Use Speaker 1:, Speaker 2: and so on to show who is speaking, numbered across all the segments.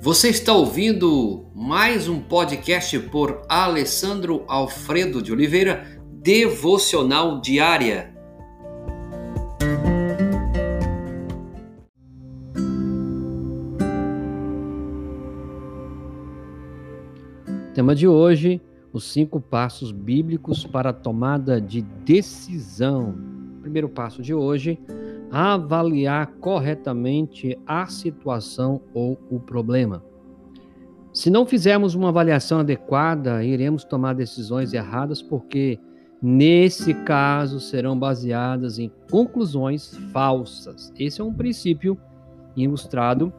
Speaker 1: Você está ouvindo mais um podcast por Alessandro Alfredo de Oliveira, Devocional Diária. Tema de hoje: os cinco passos bíblicos para a tomada de decisão. Primeiro passo de hoje: avaliar corretamente a situação ou o problema. Se não fizermos uma avaliação adequada, iremos tomar decisões erradas, porque nesse caso serão baseadas em conclusões falsas. Esse é um princípio ilustrado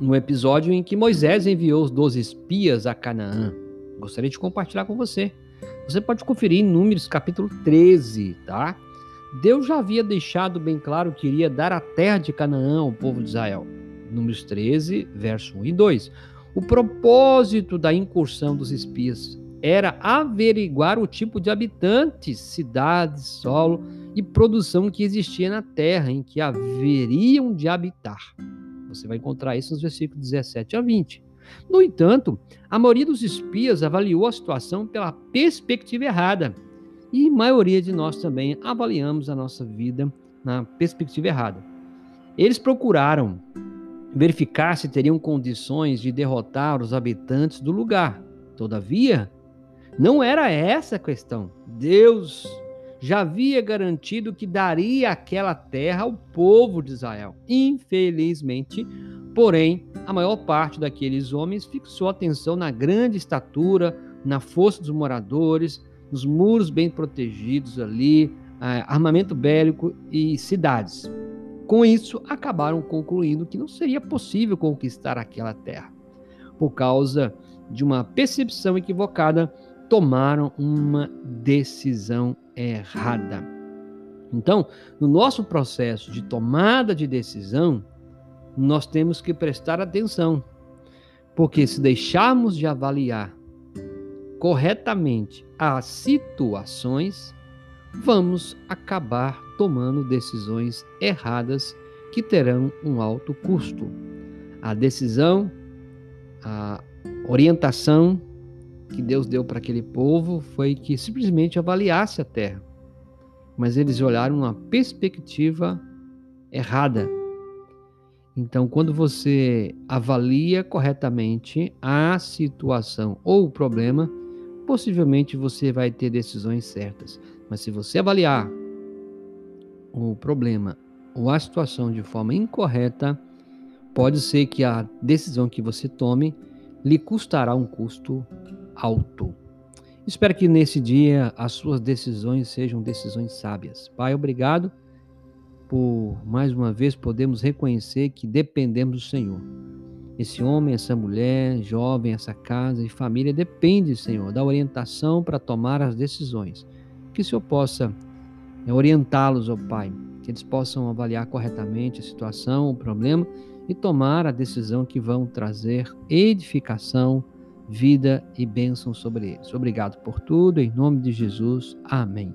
Speaker 1: no episódio em que Moisés enviou os 12 espias a Canaã. Gostaria de compartilhar com você. Você pode conferir em Números capítulo 13, tá? Deus já havia deixado bem claro que iria dar a terra de Canaã ao povo de Israel. Números 13, verso 1 e 2. O propósito da incursão dos espias era averiguar o tipo de habitantes, cidades, solo e produção que existia na terra em que haveriam de habitar. Você vai encontrar isso nos versículos 17 a 20. No entanto, a maioria dos espias avaliou a situação pela perspectiva errada e maioria de nós também avaliamos a nossa vida na perspectiva errada. Eles procuraram verificar se teriam condições de derrotar os habitantes do lugar. Todavia, não era essa a questão. Deus já havia garantido que daria aquela terra ao povo de Israel. Infelizmente, porém, a maior parte daqueles homens fixou atenção na grande estatura, na força dos moradores, nos muros bem protegidos ali, armamento bélico e cidades. Com isso, acabaram concluindo que não seria possível conquistar aquela terra. Por causa de uma percepção equivocada, tomaram uma decisão errada. Então, no nosso processo de tomada de decisão, nós temos que prestar atenção, porque se deixarmos de avaliar corretamente as situações, vamos acabar tomando decisões erradas que terão um alto custo. A decisão, a orientação que Deus deu para aquele povo foi que simplesmente avaliasse a terra. Mas eles olharam uma perspectiva errada. Então, quando você avalia corretamente a situação ou o problema, possivelmente você vai ter decisões certas. Mas se você avaliar o problema ou a situação de forma incorreta, pode ser que a decisão que você tome lhe custará um custo alto. Espero que nesse dia as suas decisões sejam decisões sábias. Pai, obrigado por mais uma vez podemos reconhecer que dependemos do Senhor. Esse homem, essa mulher, jovem, essa casa e família depende, Senhor, da orientação para tomar as decisões. Que o Senhor possa é, orientá-los, ó Pai, que eles possam avaliar corretamente a situação, o problema e tomar a decisão que vão trazer edificação, vida e bênção sobre eles. Obrigado por tudo, em nome de Jesus. Amém.